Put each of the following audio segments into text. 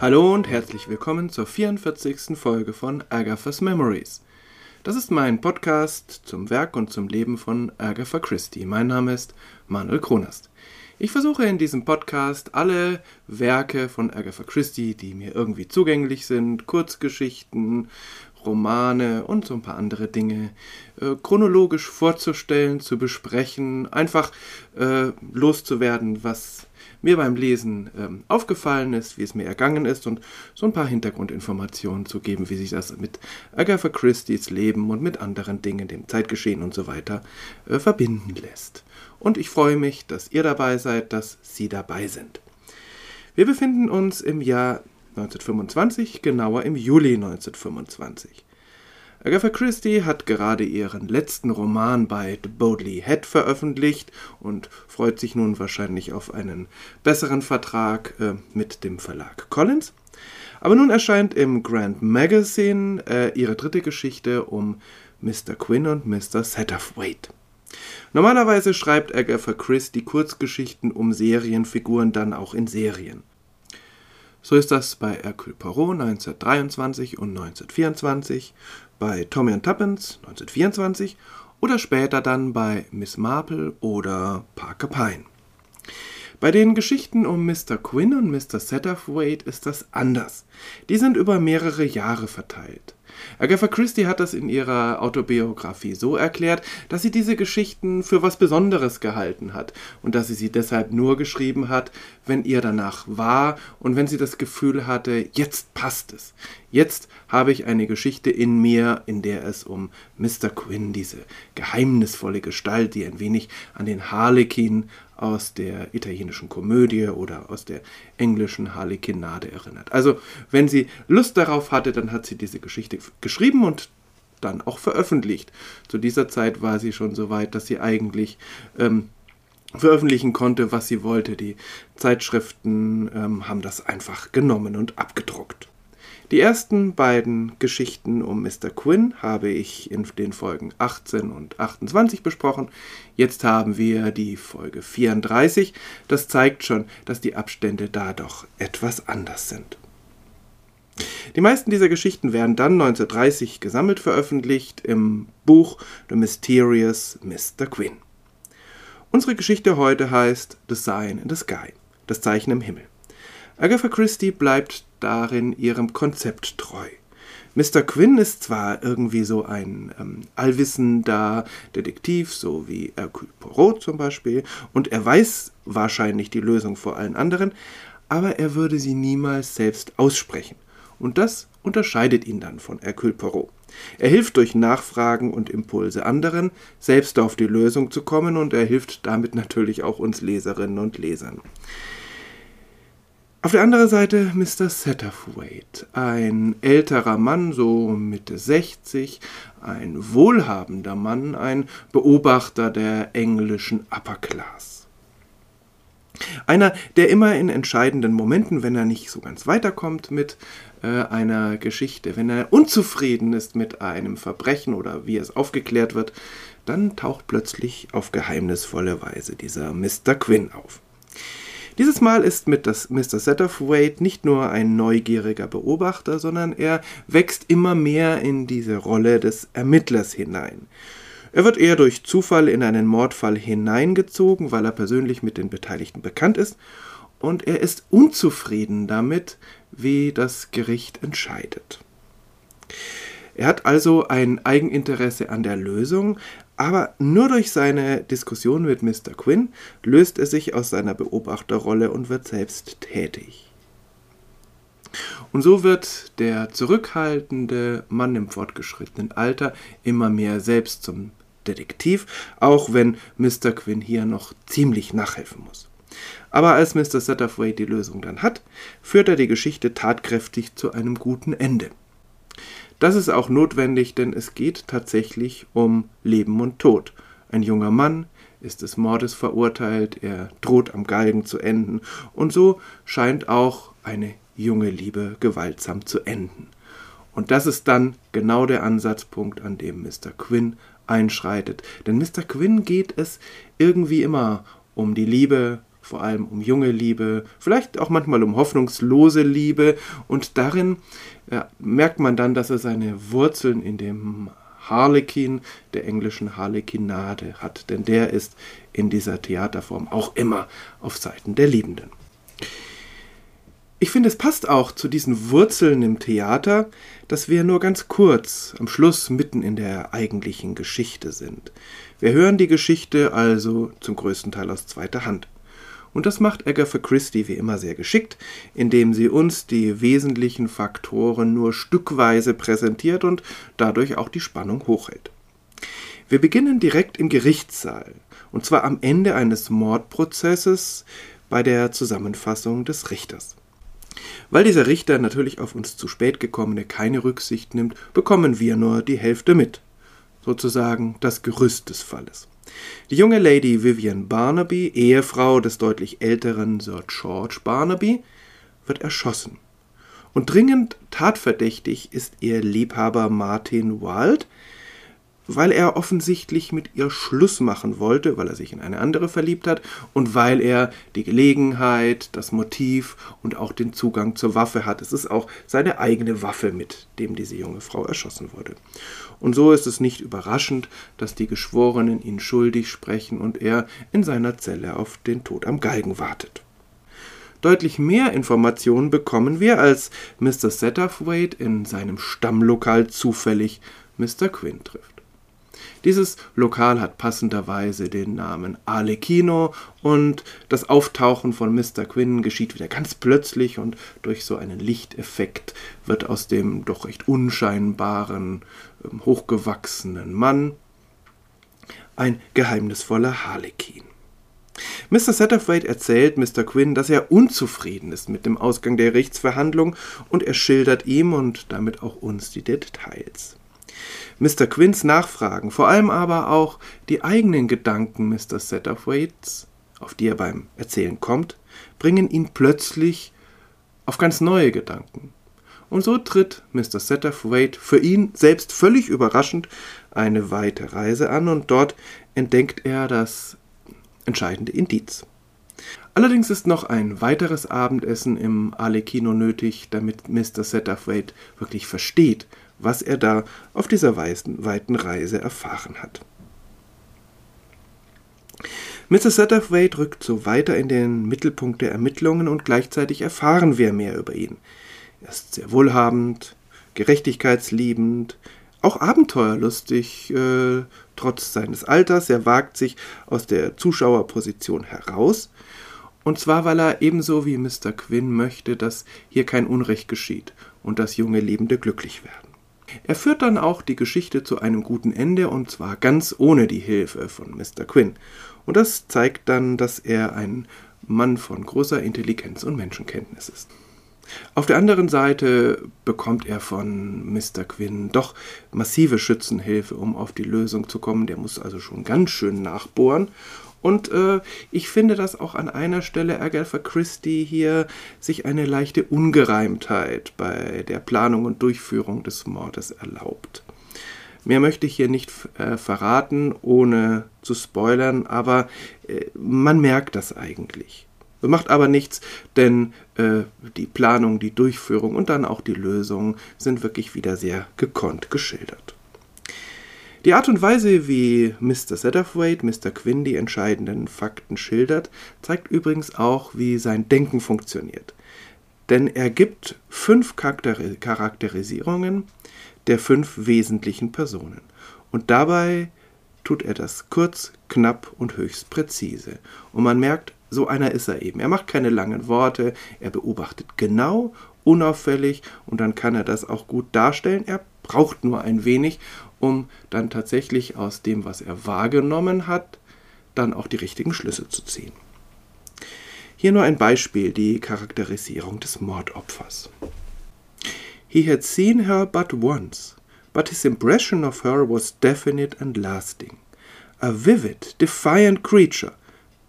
Hallo und herzlich willkommen zur 44. Folge von Agatha's Memories. Das ist mein Podcast zum Werk und zum Leben von Agatha Christie. Mein Name ist Manuel Kronast. Ich versuche in diesem Podcast alle Werke von Agatha Christie, die mir irgendwie zugänglich sind, Kurzgeschichten, Romane und so ein paar andere Dinge äh, chronologisch vorzustellen, zu besprechen, einfach äh, loszuwerden, was mir beim Lesen ähm, aufgefallen ist, wie es mir ergangen ist und so ein paar Hintergrundinformationen zu geben, wie sich das mit Agatha Christie's Leben und mit anderen Dingen, dem Zeitgeschehen und so weiter äh, verbinden lässt. Und ich freue mich, dass ihr dabei seid, dass Sie dabei sind. Wir befinden uns im Jahr 1925, genauer im Juli 1925. Agatha Christie hat gerade ihren letzten Roman bei The Bodley Head veröffentlicht und freut sich nun wahrscheinlich auf einen besseren Vertrag äh, mit dem Verlag Collins. Aber nun erscheint im Grand Magazine äh, ihre dritte Geschichte um Mr. Quinn und Mr. Satterthwaite. Normalerweise schreibt Agatha Christie Kurzgeschichten um Serienfiguren dann auch in Serien. So ist das bei Hercule Poirot 1923 und 1924, bei Tommy und Tuppence 1924 oder später dann bei Miss Marple oder Parker Pine. Bei den Geschichten um Mr. Quinn und Mr. Satterthwaite ist das anders. Die sind über mehrere Jahre verteilt. Agatha Christie hat das in ihrer Autobiografie so erklärt, dass sie diese Geschichten für was Besonderes gehalten hat und dass sie sie deshalb nur geschrieben hat, wenn ihr danach war und wenn sie das Gefühl hatte, jetzt passt es. Jetzt habe ich eine Geschichte in mir, in der es um Mr. Quinn, diese geheimnisvolle Gestalt, die ein wenig an den Harlekin aus der italienischen Komödie oder aus der englischen Harlekinade erinnert. Also, wenn sie Lust darauf hatte, dann hat sie diese Geschichte geschrieben und dann auch veröffentlicht. Zu dieser Zeit war sie schon so weit, dass sie eigentlich ähm, veröffentlichen konnte, was sie wollte. Die Zeitschriften ähm, haben das einfach genommen und abgedruckt. Die ersten beiden Geschichten um Mr. Quinn habe ich in den Folgen 18 und 28 besprochen. Jetzt haben wir die Folge 34. Das zeigt schon, dass die Abstände da doch etwas anders sind. Die meisten dieser Geschichten werden dann 1930 gesammelt veröffentlicht im Buch The Mysterious Mr. Quinn. Unsere Geschichte heute heißt The Sign in the Sky, das Zeichen im Himmel. Agatha Christie bleibt darin ihrem Konzept treu. Mr. Quinn ist zwar irgendwie so ein ähm, allwissender Detektiv, so wie Hercule Poirot zum Beispiel, und er weiß wahrscheinlich die Lösung vor allen anderen, aber er würde sie niemals selbst aussprechen. Und das unterscheidet ihn dann von Hercule Poirot. Er hilft durch Nachfragen und Impulse anderen, selbst auf die Lösung zu kommen, und er hilft damit natürlich auch uns Leserinnen und Lesern. Auf der anderen Seite Mr. Satterthwaite, ein älterer Mann, so Mitte 60, ein wohlhabender Mann, ein Beobachter der englischen Upper Class. Einer, der immer in entscheidenden Momenten, wenn er nicht so ganz weiterkommt mit äh, einer Geschichte, wenn er unzufrieden ist mit einem Verbrechen oder wie es aufgeklärt wird, dann taucht plötzlich auf geheimnisvolle Weise dieser Mr. Quinn auf. Dieses Mal ist mit das Mr. Satterthwaite nicht nur ein neugieriger Beobachter, sondern er wächst immer mehr in diese Rolle des Ermittlers hinein. Er wird eher durch Zufall in einen Mordfall hineingezogen, weil er persönlich mit den Beteiligten bekannt ist, und er ist unzufrieden damit, wie das Gericht entscheidet. Er hat also ein Eigeninteresse an der Lösung, aber nur durch seine Diskussion mit Mr. Quinn löst er sich aus seiner Beobachterrolle und wird selbst tätig. Und so wird der zurückhaltende Mann im fortgeschrittenen Alter immer mehr selbst zum Detektiv, auch wenn Mr. Quinn hier noch ziemlich nachhelfen muss. Aber als Mr. Satterthwaite die Lösung dann hat, führt er die Geschichte tatkräftig zu einem guten Ende. Das ist auch notwendig, denn es geht tatsächlich um Leben und Tod. Ein junger Mann ist des Mordes verurteilt, er droht am Galgen zu enden, und so scheint auch eine junge Liebe gewaltsam zu enden. Und das ist dann genau der Ansatzpunkt, an dem Mr. Quinn einschreitet. Denn Mr. Quinn geht es irgendwie immer um die Liebe, vor allem um junge Liebe, vielleicht auch manchmal um hoffnungslose Liebe. Und darin ja, merkt man dann, dass er seine Wurzeln in dem Harlekin, der englischen Harlekinade hat, denn der ist in dieser Theaterform auch immer auf Seiten der Liebenden. Ich finde, es passt auch zu diesen Wurzeln im Theater, dass wir nur ganz kurz am Schluss mitten in der eigentlichen Geschichte sind. Wir hören die Geschichte also zum größten Teil aus zweiter Hand. Und das macht Agatha Christie wie immer sehr geschickt, indem sie uns die wesentlichen Faktoren nur stückweise präsentiert und dadurch auch die Spannung hochhält. Wir beginnen direkt im Gerichtssaal, und zwar am Ende eines Mordprozesses bei der Zusammenfassung des Richters. Weil dieser Richter natürlich auf uns zu spät gekommene keine Rücksicht nimmt, bekommen wir nur die Hälfte mit, sozusagen das Gerüst des Falles. Die junge Lady Vivian Barnaby, Ehefrau des deutlich älteren Sir George Barnaby, wird erschossen. Und dringend tatverdächtig ist ihr Liebhaber Martin Wild, weil er offensichtlich mit ihr Schluss machen wollte, weil er sich in eine andere verliebt hat und weil er die Gelegenheit, das Motiv und auch den Zugang zur Waffe hat. Es ist auch seine eigene Waffe, mit dem diese junge Frau erschossen wurde. Und so ist es nicht überraschend, dass die Geschworenen ihn schuldig sprechen und er in seiner Zelle auf den Tod am Galgen wartet. Deutlich mehr Informationen bekommen wir, als Mr. Satterthwaite in seinem Stammlokal zufällig Mr. Quinn trifft. Dieses Lokal hat passenderweise den Namen Arlecchino und das Auftauchen von Mr. Quinn geschieht wieder ganz plötzlich und durch so einen Lichteffekt wird aus dem doch recht unscheinbaren, ähm, hochgewachsenen Mann ein geheimnisvoller Harlekin. Mr. Satterthwaite erzählt Mr. Quinn, dass er unzufrieden ist mit dem Ausgang der Gerichtsverhandlung und er schildert ihm und damit auch uns die Details. Mr. Quinns Nachfragen, vor allem aber auch die eigenen Gedanken Mr. Satterthwaites, auf die er beim Erzählen kommt, bringen ihn plötzlich auf ganz neue Gedanken. Und so tritt Mr. Satterthwaite für ihn selbst völlig überraschend eine weite Reise an und dort entdeckt er das entscheidende Indiz. Allerdings ist noch ein weiteres Abendessen im Arlecchino nötig, damit Mr. Satterthwaite wirklich versteht, was er da auf dieser weiten Reise erfahren hat. Mr. Satterthwaite rückt so weiter in den Mittelpunkt der Ermittlungen und gleichzeitig erfahren wir mehr über ihn. Er ist sehr wohlhabend, gerechtigkeitsliebend, auch abenteuerlustig, äh, trotz seines Alters. Er wagt sich aus der Zuschauerposition heraus. Und zwar, weil er ebenso wie Mr. Quinn möchte, dass hier kein Unrecht geschieht und dass junge Liebende glücklich werden. Er führt dann auch die Geschichte zu einem guten Ende und zwar ganz ohne die Hilfe von Mr. Quinn. Und das zeigt dann, dass er ein Mann von großer Intelligenz und Menschenkenntnis ist. Auf der anderen Seite bekommt er von Mr. Quinn doch massive Schützenhilfe, um auf die Lösung zu kommen. Der muss also schon ganz schön nachbohren. Und äh, ich finde, dass auch an einer Stelle Agatha Christie hier sich eine leichte Ungereimtheit bei der Planung und Durchführung des Mordes erlaubt. Mehr möchte ich hier nicht äh, verraten, ohne zu spoilern, aber äh, man merkt das eigentlich. Macht aber nichts, denn äh, die Planung, die Durchführung und dann auch die Lösung sind wirklich wieder sehr gekonnt geschildert. Die Art und Weise, wie Mr. Satterthwaite Mr. Quinn die entscheidenden Fakten schildert, zeigt übrigens auch, wie sein Denken funktioniert. Denn er gibt fünf Charakterisierungen der fünf wesentlichen Personen. Und dabei tut er das kurz, knapp und höchst präzise. Und man merkt, so einer ist er eben. Er macht keine langen Worte, er beobachtet genau, unauffällig und dann kann er das auch gut darstellen. Er braucht nur ein wenig um dann tatsächlich aus dem, was er wahrgenommen hat, dann auch die richtigen Schlüsse zu ziehen. Hier nur ein Beispiel, die Charakterisierung des Mordopfers. He had seen her but once, but his impression of her was definite and lasting. A vivid, defiant creature,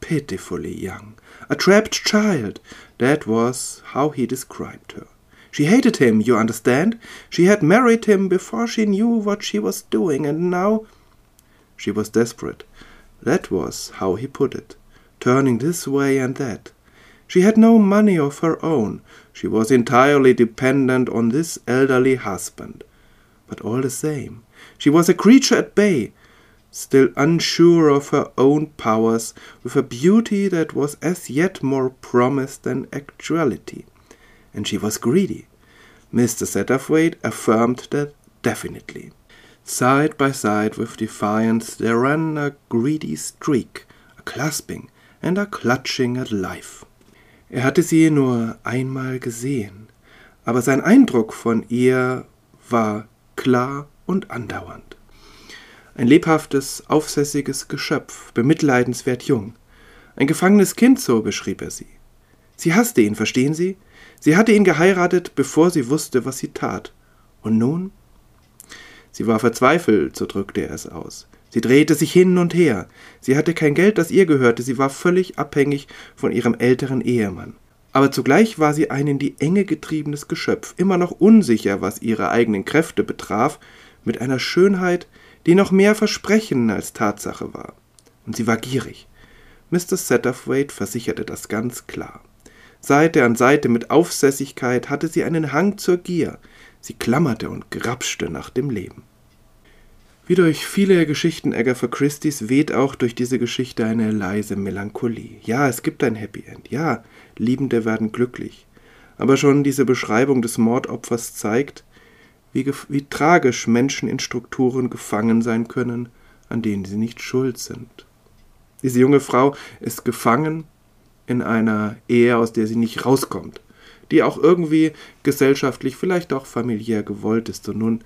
pitifully young, a trapped child, that was how he described her. She hated him, you understand? She had married him before she knew what she was doing, and now. She was desperate. That was how he put it. turning this way and that. She had no money of her own. She was entirely dependent on this elderly husband. But all the same, she was a creature at bay, still unsure of her own powers, with a beauty that was as yet more promise than actuality. And she was greedy. Mr. Satterthwaite affirmed that definitely. Side by side with defiance there ran a greedy streak, a clasping and a clutching at life. Er hatte sie nur einmal gesehen, aber sein Eindruck von ihr war klar und andauernd. Ein lebhaftes, aufsässiges Geschöpf, bemitleidenswert jung. Ein gefangenes Kind, so beschrieb er sie. Sie hasste ihn, verstehen Sie? Sie hatte ihn geheiratet, bevor sie wusste, was sie tat. Und nun? Sie war verzweifelt, so drückte er es aus. Sie drehte sich hin und her. Sie hatte kein Geld, das ihr gehörte. Sie war völlig abhängig von ihrem älteren Ehemann. Aber zugleich war sie ein in die Enge getriebenes Geschöpf, immer noch unsicher, was ihre eigenen Kräfte betraf, mit einer Schönheit, die noch mehr Versprechen als Tatsache war. Und sie war gierig. Mr. Satterthwaite versicherte das ganz klar. Seite an Seite mit Aufsässigkeit hatte sie einen Hang zur Gier. Sie klammerte und grapschte nach dem Leben. Wie durch viele Geschichten Agatha Christie's weht auch durch diese Geschichte eine leise Melancholie. Ja, es gibt ein Happy End. Ja, Liebende werden glücklich. Aber schon diese Beschreibung des Mordopfers zeigt, wie, wie tragisch Menschen in Strukturen gefangen sein können, an denen sie nicht schuld sind. Diese junge Frau ist gefangen in einer Ehe, aus der sie nicht rauskommt, die auch irgendwie gesellschaftlich, vielleicht auch familiär gewollt ist. Und nun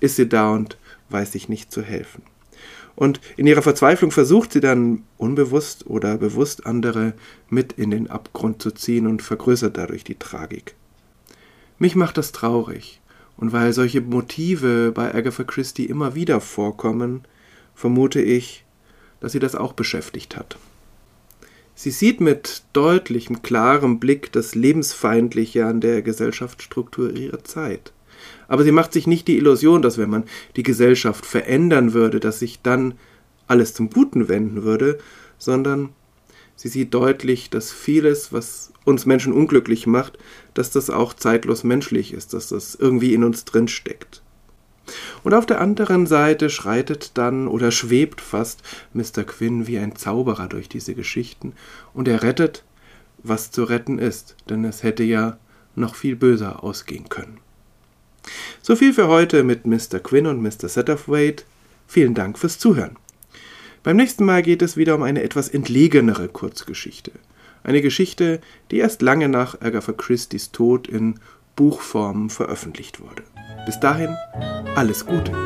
ist sie da und weiß sich nicht zu helfen. Und in ihrer Verzweiflung versucht sie dann unbewusst oder bewusst andere mit in den Abgrund zu ziehen und vergrößert dadurch die Tragik. Mich macht das traurig, und weil solche Motive bei Agatha Christie immer wieder vorkommen, vermute ich, dass sie das auch beschäftigt hat. Sie sieht mit deutlichem, klarem Blick das Lebensfeindliche an der Gesellschaftsstruktur ihrer Zeit. Aber sie macht sich nicht die Illusion, dass wenn man die Gesellschaft verändern würde, dass sich dann alles zum Guten wenden würde, sondern sie sieht deutlich, dass vieles, was uns Menschen unglücklich macht, dass das auch zeitlos menschlich ist, dass das irgendwie in uns drin steckt. Und auf der anderen Seite schreitet dann oder schwebt fast Mr. Quinn wie ein Zauberer durch diese Geschichten und er rettet, was zu retten ist, denn es hätte ja noch viel böser ausgehen können. So viel für heute mit Mr. Quinn und Mr. Satterthwaite. Vielen Dank fürs Zuhören. Beim nächsten Mal geht es wieder um eine etwas entlegenere Kurzgeschichte. Eine Geschichte, die erst lange nach Agatha Christie's Tod in Buchform veröffentlicht wurde. Bis dahin, alles Gute.